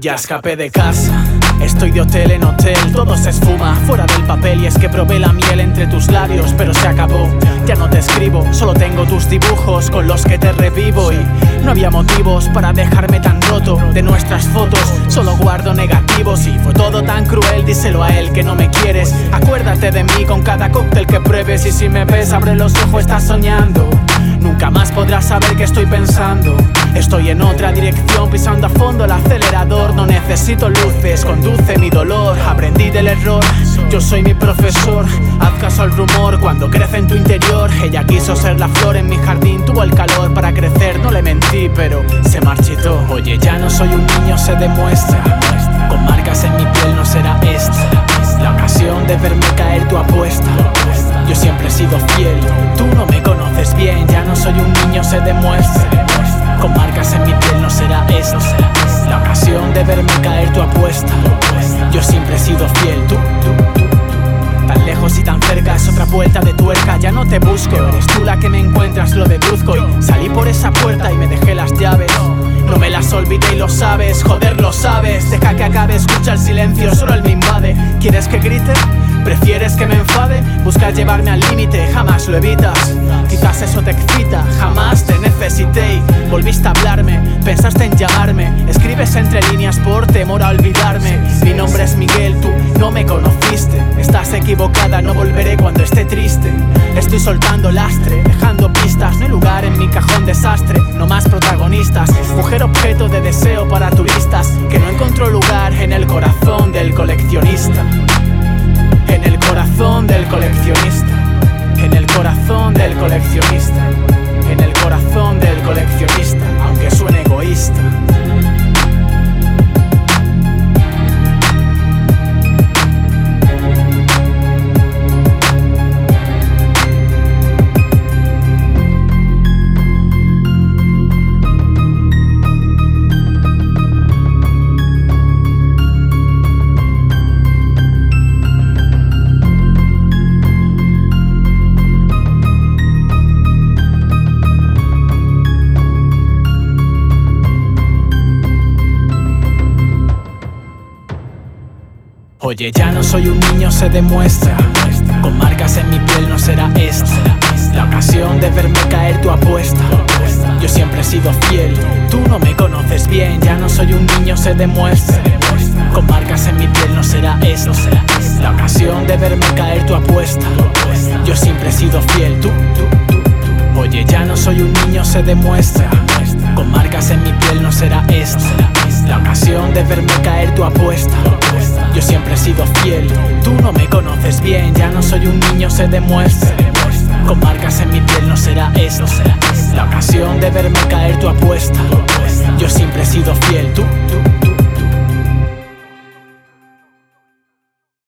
Ya escapé de casa, estoy de hotel en hotel, todo se esfuma fuera del papel y es que probé la miel entre tus labios, pero se acabó. Ya no te escribo, solo tengo tus dibujos con los que te revivo y no había motivos para dejarme tan roto de nuestras fotos, solo guardo negativos y fue todo tan cruel, díselo a él que no me quieres. Acuérdate de mí con cada cóctel que pruebes y si me ves abre los ojos, estás soñando. Nunca más podrás saber qué estoy pensando. Estoy en otra dirección, pisando a fondo el acelerador. No necesito luces, conduce mi dolor. Aprendí del error, yo soy mi profesor. Haz caso al rumor cuando crece en tu interior. Ella quiso ser la flor en mi jardín, tuvo el calor para crecer. No le mentí, pero se marchitó. Oye, ya no soy un niño, se demuestra. Con marcas en mi piel no será esta. La ocasión de verme caer tu apuesta. Yo siempre he sido fiel, tú no me conoces bien, ya no soy un niño, se demuestra. Con marcas en mi piel no será esta la ocasión de verme caer tu apuesta. Yo siempre he sido fiel, tú, Tan lejos y tan cerca es otra vuelta de tuerca, ya no te busco, eres tú la que me encuentras, lo deduzco y salí por esa puerta y me dejé las llaves. No me las olvidé y lo sabes, joder lo sabes Deja que acabe, escucha el silencio, solo él me invade ¿Quieres que grite? ¿Prefieres que me Buscas llevarme al límite, jamás lo evitas. Quizás eso te excita, jamás te necesité. Volviste a hablarme Pensaste en llamarme, escribes entre líneas por temor a olvidarme. Mi nombre es Miguel, tú no me conociste. Estás equivocada, no volveré cuando esté triste. Estoy soltando lastre, dejando pistas No hay lugar en mi cajón desastre, no más protagonistas Mujer objeto de deseo para turistas. Que no encontró lugar en el corazón del coleccionista corazón del coleccionista, en el corazón Oye, ya no soy un niño, se demuestra. Con marcas en mi piel no será esta. La ocasión de verme caer tu apuesta. Yo siempre he sido fiel, tú no me conoces bien. Ya no soy un niño, se demuestra. Con marcas en mi piel no será esta. La ocasión de verme caer tu apuesta. Yo siempre he sido fiel, tú, tú, tú. Oye, ya no soy un niño, se demuestra. Con marcas en mi piel no será esta. La ocasión de verme caer tu apuesta. Yo siempre he sido fiel, tú no me conoces bien, ya no soy un niño, se demuestra. Con marcas en mi piel no será esta la ocasión de verme caer tu apuesta. Yo siempre he sido fiel, tú, tú.